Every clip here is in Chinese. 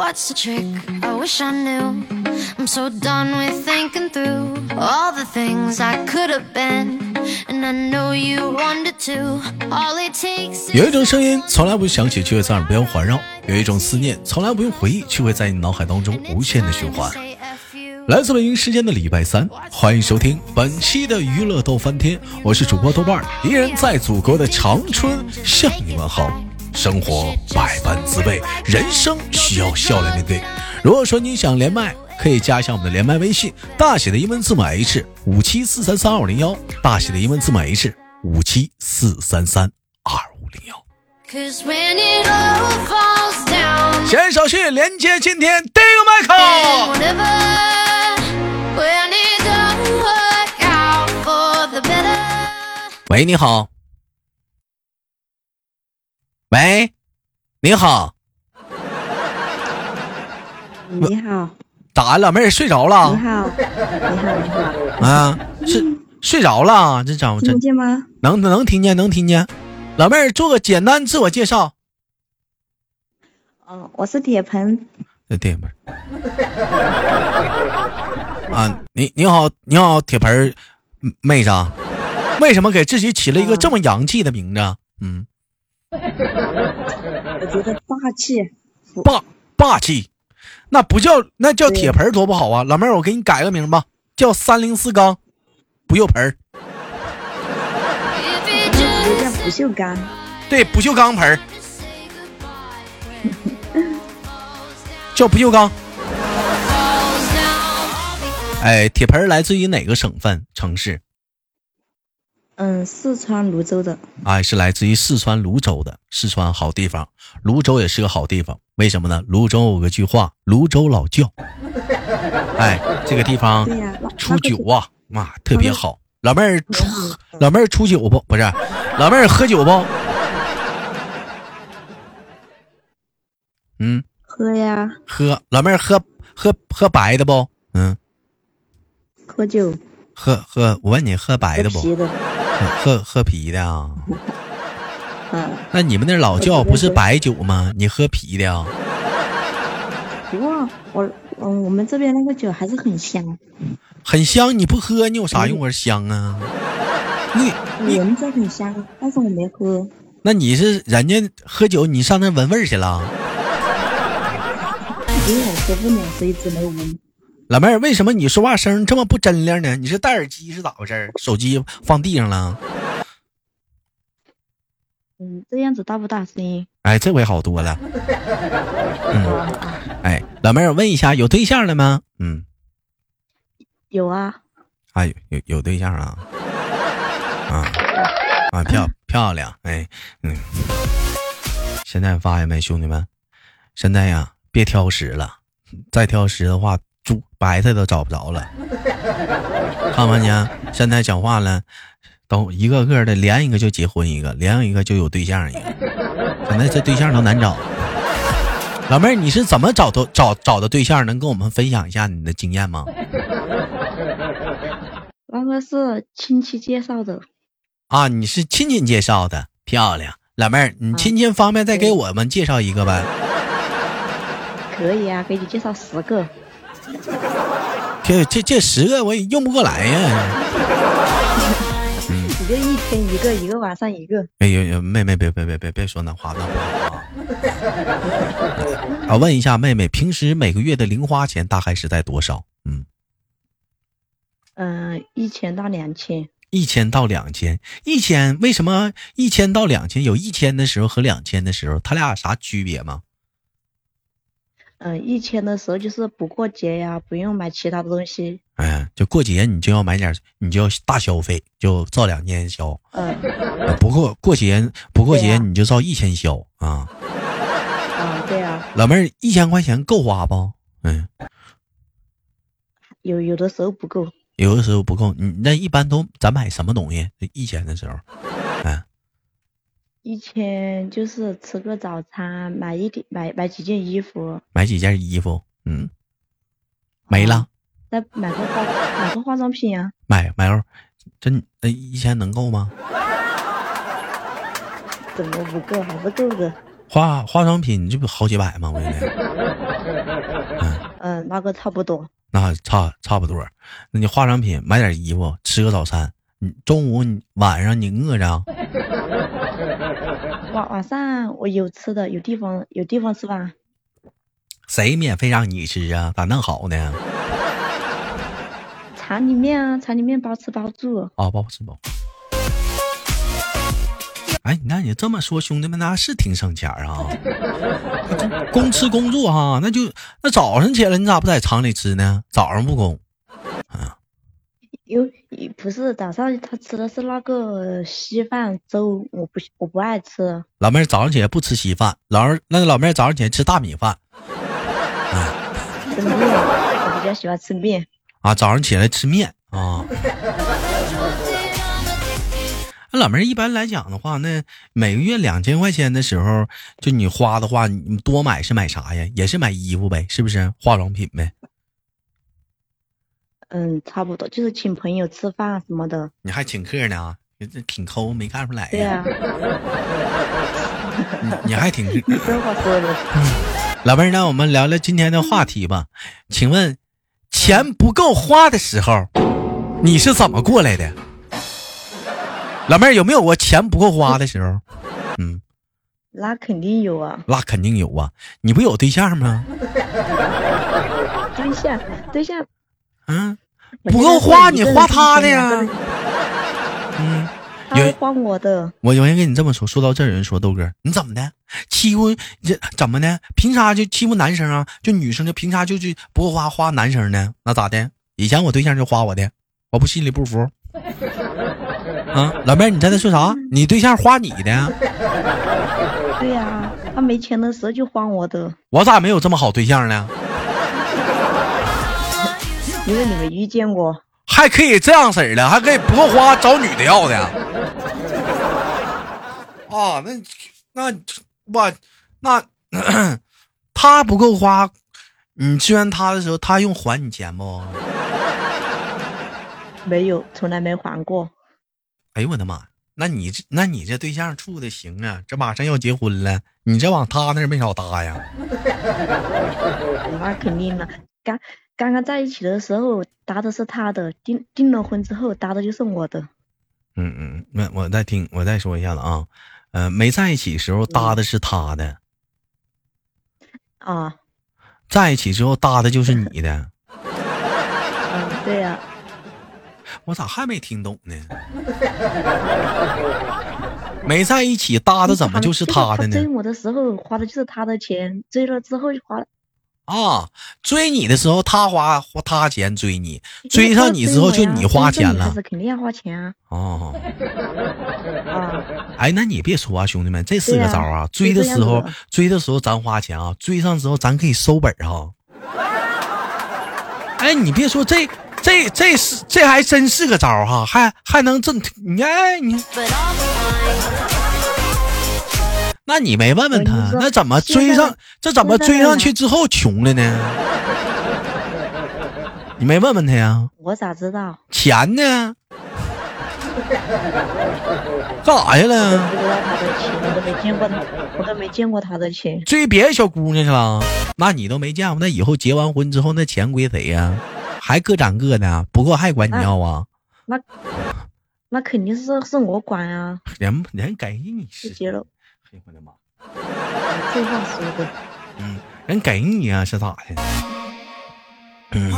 What's the trick? I wish I knew. I'm so done with thinking through all the things I could have been. And I know you wanted to. All it takes 有一种声音从来不响起，却会在耳边环绕；有一种思念从来不用回忆，却会在你脑海当中无限的循环。来自北京时间的礼拜三，欢迎收听本期的娱乐逗翻天，我是主播豆瓣，依然在祖国的长春向你问好。生活百般滋味，人生需要笑来面对。如果说你想连麦，可以加一下我们的连麦微信，大写的英文字母 H 五七四三三二五零幺，大写的英文字母 H 五七四三三二五零幺。先手续连接今天第一个麦克。whatever, when it don't work out for the better. 喂，你好。喂，你好，你好，咋老妹儿睡着你了好，你好，你好，啊？是睡着了？这找这听见吗？能能听见，能听见。老妹儿做个简单自我介绍。嗯，我是铁盆，这铁盆 啊，你你好，你好，铁盆妹子啊，为什么给自己起了一个这么洋气的名字啊？嗯，我觉得霸气。霸霸气，那不叫那叫铁盆多不好啊！老妹儿，我给你改个名吧，叫三零四钢不锈盆不锈钢，对，不锈钢盆儿，叫不锈钢。哎，铁盆来自于哪个省份城市？嗯，四川泸州的，哎，是来自于四川泸州的。四川好地方，泸州也是个好地方。为什么呢？泸州有个句话，泸州老窖。哎，这个地方出酒啊，妈特别好。老妹儿出，老妹儿出酒不？不是，老妹儿喝酒不？嗯，喝呀，喝。老妹儿喝喝喝白的不？嗯，喝酒，喝喝。我问你，喝白的不？啤的，喝喝啤的啊？嗯，那你们那老窖不是白酒吗？你喝啤的啊？不过我，嗯，我们这边那个酒还是很香，很香，你不喝你有啥用啊？香啊！你你闻着很香，但是我没喝，那你是人家喝酒，你上那闻味儿去了？因为我喝不了，所以只能闻。老妹儿，为什么你说话声这么不真亮呢？你是戴耳机是咋回事儿？手机放地上了？嗯，这样子大不大声音？哎，这回好多了。嗯，哎，老妹儿，我问一下，有对象了吗？嗯，有啊，啊，有有有对象啊？啊啊，漂 漂亮，哎，嗯，现在发现没，兄弟们，现在呀，别挑食了，再挑食的话，猪白菜都找不着了。看没见？现在讲话了，都一个个的连一个就结婚一个，连一个就有对象一个，现在这对象都难找。老妹儿，你是怎么找到找找的对象？能跟我们分享一下你的经验吗？那个是亲戚介绍的，啊，你是亲戚介绍的，漂亮。老妹儿，你亲戚方便再给我们介绍一个呗？可以啊，给你介绍十个。这这这十个我也用不过来呀。你就一天一个，一个晚上一个。哎呦呦，妹妹别别别别别说那话，那话啊。啊，问一下妹妹，平时每个月的零花钱大概是在多少？嗯，嗯，一千到两千。一千到两千，一千为什么一千到两千？有一千的时候和两千的时候，它俩有啥区别吗？嗯，一千的时候就是不过节呀，不用买其他的东西。哎，就过节你就要买点，你就要大消费，就照两千消。嗯，啊不过过节不过节你就照一千消啊。啊，对啊，老妹儿，一千块钱够花不？嗯，有有的时候不够。有的时候不够。你那一般都咱买什么东西？一千的时候，哎，一千就是吃个早餐，买一点买买几件衣服，买几件衣服，嗯，没了，那买个化买个化妆品啊。买买个，真那一千能够吗？怎么不够？还是够的。化化妆品这不好几百吗？我觉得。嗯，那个差不多。那差差不多。那你化妆品买点衣服，吃个早餐。你中午你晚上你饿着？晚晚上我有吃的，有地方有地方吃吧。谁免费让你吃啊？咋弄好呢？厂里面啊，厂里面包吃包住。啊，包吃包。哎，你看你这么说，兄弟们那是挺省钱啊。公吃公住哈，那就那早上起来你咋不在厂里吃呢？早上不供。啊。有不是早上他吃的是那个稀饭粥，我不我不爱吃。老妹儿早上起来不吃稀饭，老儿那老妹儿早上起来吃大米饭。吃面，我比较喜欢吃面。啊，早上起来吃面啊。那老妹儿一般来讲的话，那每个月两千块钱的时候，就你花的话，你多买是买啥呀？也是买衣服呗，是不是？化妆品呗。嗯，差不多，就是请朋友吃饭什么的。你还请客呢？你这挺抠，没看出来呀。对呀。你还挺。这话说的。老妹儿，那我们聊聊今天的话题吧。请问，钱不够花的时候，你是怎么过来的？老妹儿有没有过钱不够花的时候？嗯，那肯定有啊。那肯定有啊。你不有对象吗？对象，对象。嗯，不够花，你花他的呀。嗯。有花我的，我有人跟你这么说。说到这，有人说豆哥，你怎么的？欺负这怎么的？凭啥就欺负男生啊？就女生就凭啥就就不够花花男生呢？那咋的？以前我对象就花我的，我不心里不服。啊，老妹儿，你在那说啥？你对象花你的？对呀，他没钱的时候就花我的。我咋没有这么好对象呢？因为你没遇见过。还可以这样式儿的，还可以不够花找女的要的。啊，那那我那他不够花，你支援他的时候，他用还你钱不？没有，从来没还过。哎呦我的妈！那你这那你这对象处的行啊？这马上要结婚了，你这往他那儿没少搭呀？那肯定了，刚。刚刚在一起的时候搭的是他的，订订了婚之后搭的就是我的。嗯嗯，那我再听，我再说一下子啊，呃，没在一起时候搭的是他的。啊。在一起之后搭的就是你的。嗯，对呀。我咋还没听懂呢？没在一起搭的怎么就是他的呢？追我的时候花的就是他的钱，追了之后就花了。啊，追你的时候他花花他钱追你，追上你之后就你花钱了。肯定要花钱啊。哦。啊。哎，那你别说啊，兄弟们，这是个招啊。追的时候，追的时候咱花钱啊，追上之后咱可以收本哈。哎，你别说，这这这是这还真是个招哈，还还能挣。你看你。那你没问问他，那怎么追上？这怎么追上去之后穷了呢？你没问问他呀？我咋知道？钱呢？干啥去了？不知道他的钱，我都没见过他，我都没见过他的钱。追别的小姑娘去了？那你都没见过？那以后结完婚之后，那钱归谁呀？还各长各的？不够还管你要啊？那那肯定是是我管啊。人人给你是结了。我的妈！这话说的，嗯，人给你啊，是咋的？嗯，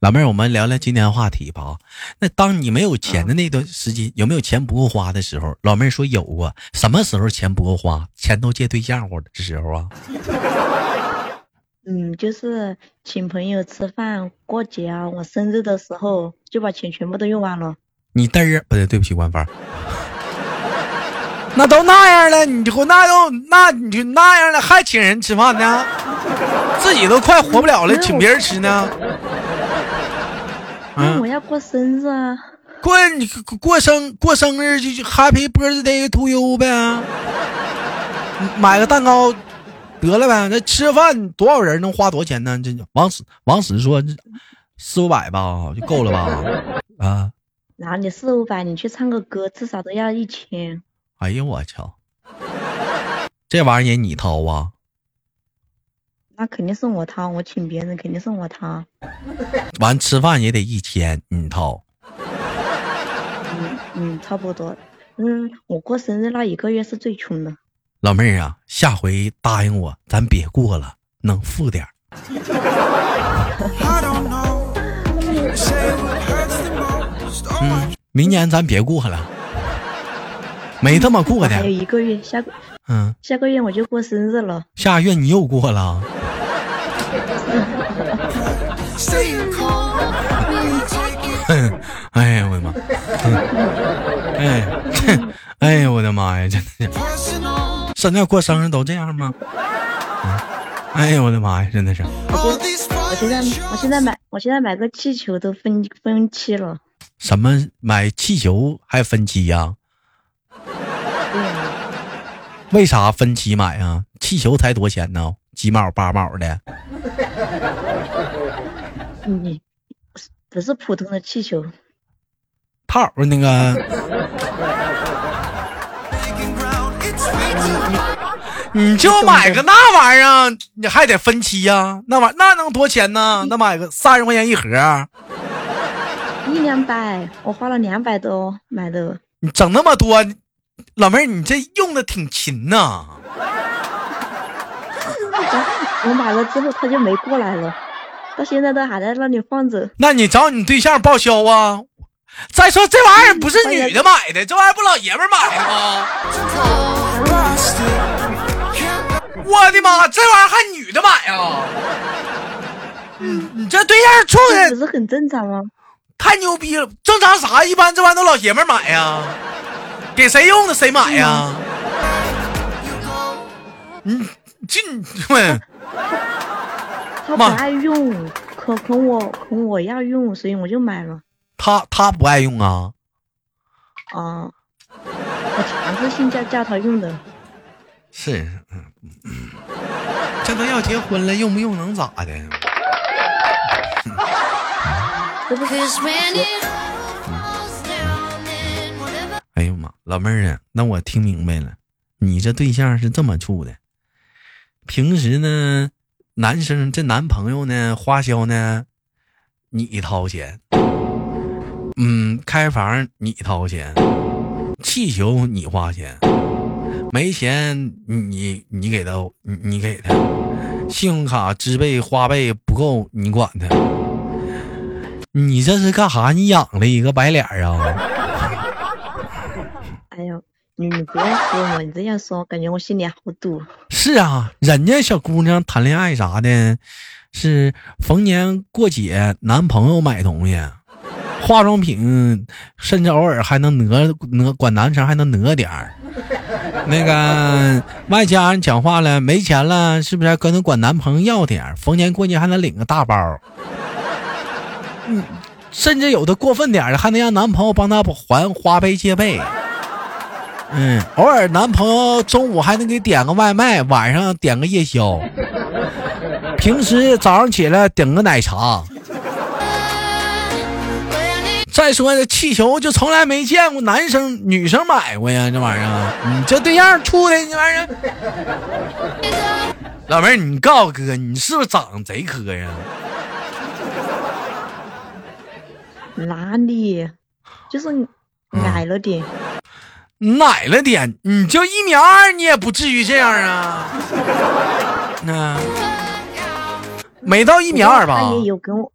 老妹儿，我们聊聊今天话题吧。那当你没有钱的那段时间，有没有钱不够花的时候？老妹儿说有啊。什么时候钱不够花？钱都借对象或者这时候啊？嗯，就是请朋友吃饭、过节啊，我生日的时候就把钱全部都用完了。你嘚儿不对，对不起，官方。那都那样了，你就那都那你就那样了，还请人吃饭呢？自己都快活不了了，请别人吃呢？嗯，我要过生日啊！过你过生过生日就 Happy Birthday to you 呗，买个蛋糕得了呗。那吃饭多少人能花多少钱呢？这王死王死说四五百吧，就够了吧？啊？哪里四五百，你去唱个歌，至少都要一千。哎呀，我操！这玩意儿也你掏啊？那肯定是我掏，我请别人肯定是我掏。完吃饭也得一千，你掏。嗯嗯，差不多。嗯，我过生日那一个月是最穷的。老妹儿啊，下回答应我，咱别过了，能富点儿。嗯，明年咱别过了，没这么过的。还有一个月，下个嗯，下个月我就过生日了。下个月你又过了。哎呀，我的妈！哎，哎呀，我的妈呀，真的是，现在过生日都这样吗？哎呀，我的妈呀，真的是。我现在，我现在买，我现在买个气球都分分期了。什么买气球还分期呀？为啥分期买啊？气球才多钱呢？几毛八毛的？你不是普通的气球，套那个，你就买个那玩意儿，你还得分期呀？那玩意那能多钱呢？那买个三十块钱一盒，一两百，我花了两百多买的。你整那么多，老妹儿，你这用的挺勤呐。我买了之后他就没过来了，到现在都还在那里放着。那你找你对象报销啊？再说这玩意儿不是女的买的，这玩意儿不老爷们买的吗？我的妈，这玩意儿还女的买啊？嗯，你这对象处的不是很正常吗？太牛逼了，正常啥？一般这玩意儿都老爷们买呀，给谁用的谁买呀？你进问。他不爱用，可可我可我要用，所以我就买了。他他不爱用啊？啊，我强制性叫叫他用的。是，嗯嗯，这都要结婚了，用不用能咋的？哎呦妈，老妹儿啊，那我听明白了，你这对象是这么处的。平时呢，男生这男朋友呢，花销呢，你掏钱。嗯，开房你掏钱，气球你花钱，没钱你你给他，你你给他，信用卡支费花呗不够你管他。你这是干啥？你养了一个白脸啊？哎呦，你你不要说嘛，你这样说，感觉我心里好堵。是啊，人家小姑娘谈恋爱啥的，是逢年过节男朋友买东西，化妆品，甚至偶尔还能讹讹，管男生还能讹点儿。那个外家人讲话了，没钱了，是不是跟能管男朋友要点？逢年过节还能领个大包。嗯，甚至有的过分点的，还能让男朋友帮他还花呗借呗。嗯，偶尔男朋友中午还能给点个外卖，晚上点个夜宵。平时早上起来点个奶茶。再说这气球就从来没见过男生女生买过呀，这玩意儿，你这对象处的这玩意儿。老妹儿，你告诉哥，你是不是长得贼磕呀？哪里？就是矮了点。矮了点，你就一米二，你也不至于这样啊。那没到一米二吧？他也有跟我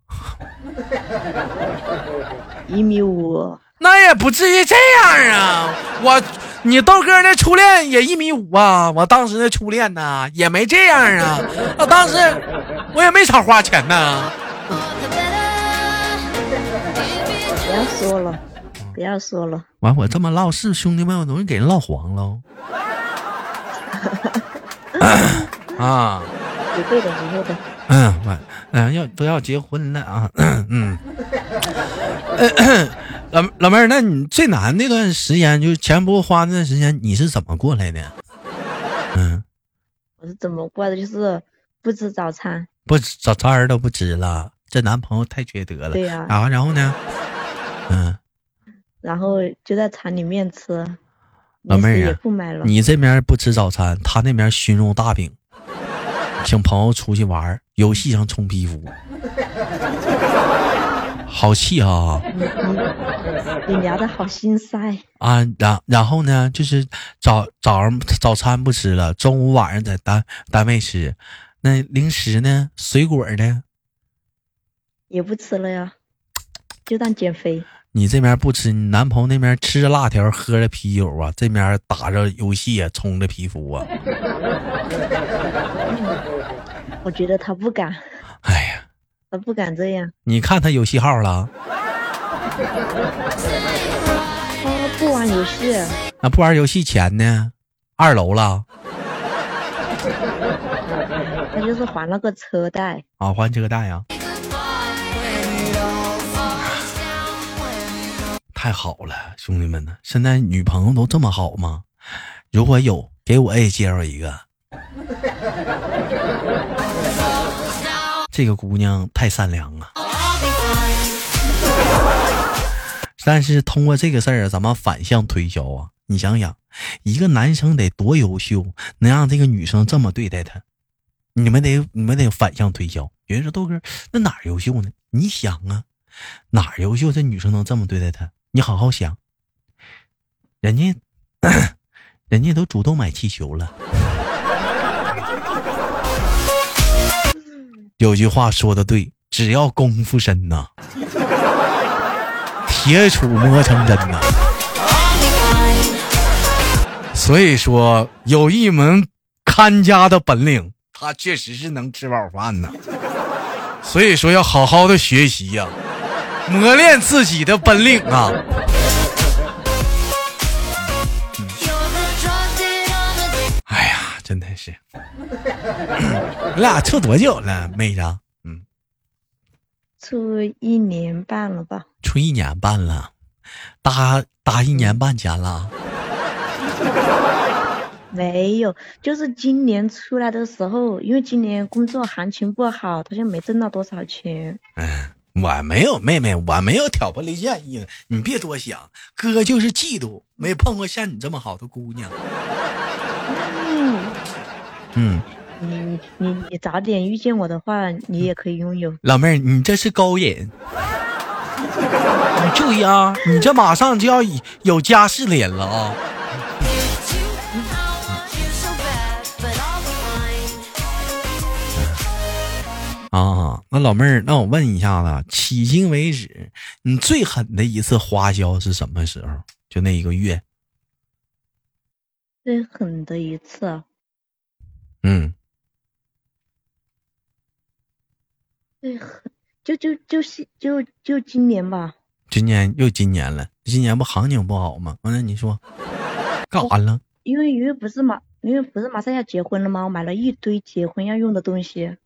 一米五。那也不至于这样啊！我，你豆哥那初恋也一米五啊！我当时那初恋呢，也没这样啊！我当时我也没少花钱呢。不要说了，不要说了。完，我这么唠，是兄弟们，我容易给人唠黄喽。啊，不会的，不会的。嗯，完，嗯，要都要结婚了啊。嗯，老老妹儿，那你最难那段时间，就是钱不够花那段时间，你是怎么过来的？嗯，我是怎么过来的？就是不吃早餐，不吃早餐都不吃了，这男朋友太缺德了。对呀、啊，然后呢？嗯，然后就在厂里面吃。老妹儿啊。你这边不吃早餐，他那边熏肉大饼，请朋友出去玩儿，游戏上充皮肤，好气啊！你聊的好心塞。啊，然然后呢，就是早早上早餐不吃了，中午晚上在单单位吃，那零食呢，水果呢？也不吃了呀，就当减肥。你这边不吃，你男朋友那边吃着辣条，喝着啤酒啊，这边打着游戏啊，充着皮肤啊。我觉得他不敢，哎呀，他不敢这样。你看他游戏号了，他不玩游戏，那不玩游戏钱呢？二楼了他就是还了个车贷。啊，还车贷呀、太好了，兄弟们呢？现在女朋友都这么好吗？如果有，给我也介绍一个。这个姑娘太善良了。但是通过这个事儿啊，咱们反向推销啊，你想想，一个男生得多优秀，能让这个女生这么对待他？你们得你们得反向推销。有人说豆哥，那哪儿优秀呢？你想啊，哪儿优秀，这女生能这么对待他？你好好想，人家 人家都主动买气球了。有句话说的对，只要功夫深呐，铁杵磨成针呐。所以说，有一门看家的本领，他确实是能吃饱饭呐。所以说，要好好的学习呀、磨练自己的本领啊。哎呀，真的是，你俩处多久了，妹子？嗯，处一年半了吧？处一年半了，搭搭一年半前了。没有，就是今年出来的时候，因为今年工作行情不好，他就没挣到多少钱。嗯，我没有妹妹，我没有挑拨离间意思，你别多想。哥就是嫉妒，没碰过像你这么好的姑娘。嗯，嗯，你你你早点遇见我的话，你也可以拥有。老妹儿，你这是勾引。你注意啊，你这马上就要有有家室的人了啊！啊，那老妹儿，那我问一下子，迄今为止，你最狠的一次花销是什么时候？就那一个月？最狠的一次啊，嗯，最狠就就就是就就今年吧。今年又今年了，今年不行情不好吗？完了，你说干啥了？因为因为不是马，因为不是马上要结婚了吗？我买了一堆结婚要用的东西，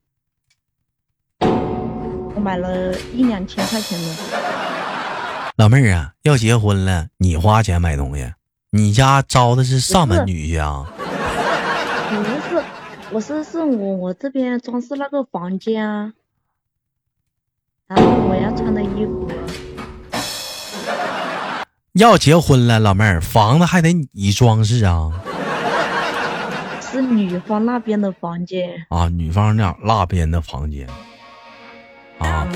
我买了一两千块钱的。老妹儿啊，要结婚了，你花钱买东西，你家招的是上门女婿啊？不是，我是是我我这边装饰那个房间啊，然后我要穿的衣服，要结婚了，老妹儿，房子还得你装饰啊？是女方那边的房间。啊，女方那那边的房间啊？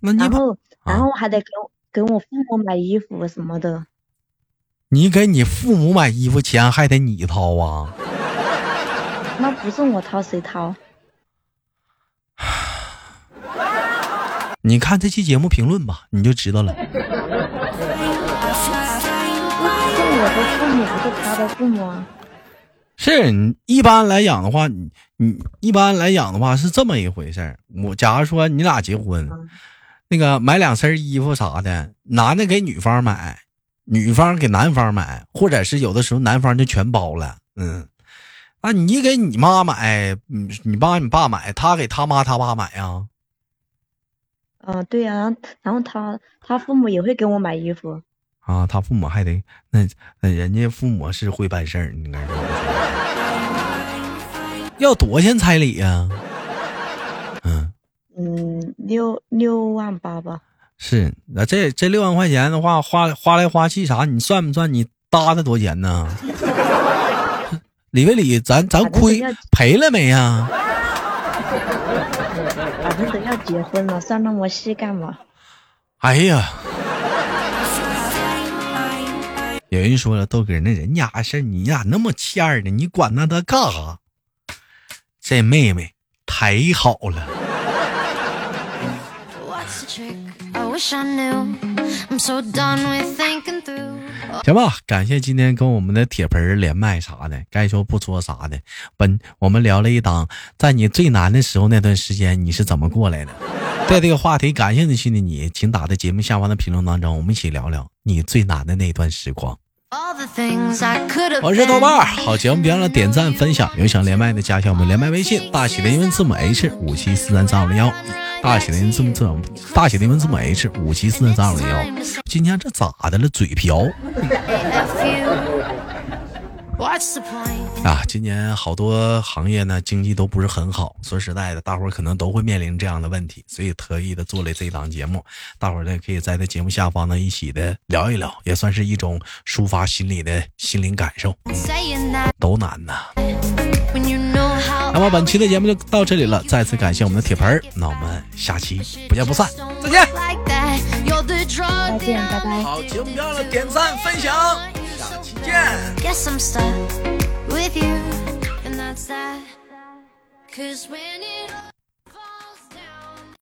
那你把然后然后还得给我给我父母买衣服什么的。你给你父母买衣服钱还得你掏啊？那不是我掏谁掏？你看这期节目评论吧，你就知道了。是我的父母，不是他的父母啊。是你一般来讲的话，你你一般来讲的话是这么一回事儿。我假如说你俩结婚，嗯那个买两身衣服啥的，男的给女方买，女方给男方买，或者是有的时候男方就全包了。嗯，啊，你给你妈买，你，你爸你爸买，他给他妈他爸买呀、啊、对呀、然后然后他他父母也会给我买衣服。啊，他父母还得那那人家父母是会办事儿，你应该说 要多少钱彩礼呀、嗯，嗯，六六万八吧。是那这这六万块钱的话，花花来花去啥？你算不算你搭的多钱呢？理没理，咱咱亏赔了没呀？反正都要结婚了，算那么细干嘛？哎呀，有人说了，豆哥，那人家事儿你咋那么欠儿呢？你管那他干啥？这妹妹太好了.行吧？感谢今天跟我们的铁盆连麦啥的，该说不说啥的。本我们聊了一档，在你最难的时候那段时间你是怎么过来的？对这个话题感兴趣的你，请打在节目下方的评论当中，我们一起聊聊你最难的那段时光。我是豆瓣儿，好节目别忘了点赞分享，有想连麦的加一下我们连麦微信，大写的英文字母 H 五七四三三五零幺，大写的英文字母大写的英文字母 H 五七四三三五零幺。今天这咋的了？嘴瓢啊！今年好多行业呢经济都不是很好，说实在的，大伙儿可能都会面临这样的问题，所以特意的做了这档节目，大伙儿呢可以在这节目下方呢一起的聊一聊，也算是一种抒发心里的心灵感受，都难呐。那么本期的节目就到这里了，再次感谢我们的铁盆儿，那我们下期不见不散，再见。再见，拜拜。好，节目别忘了点赞分享，Yeah. Guess I'm stuck with you, and that's that. Cause when it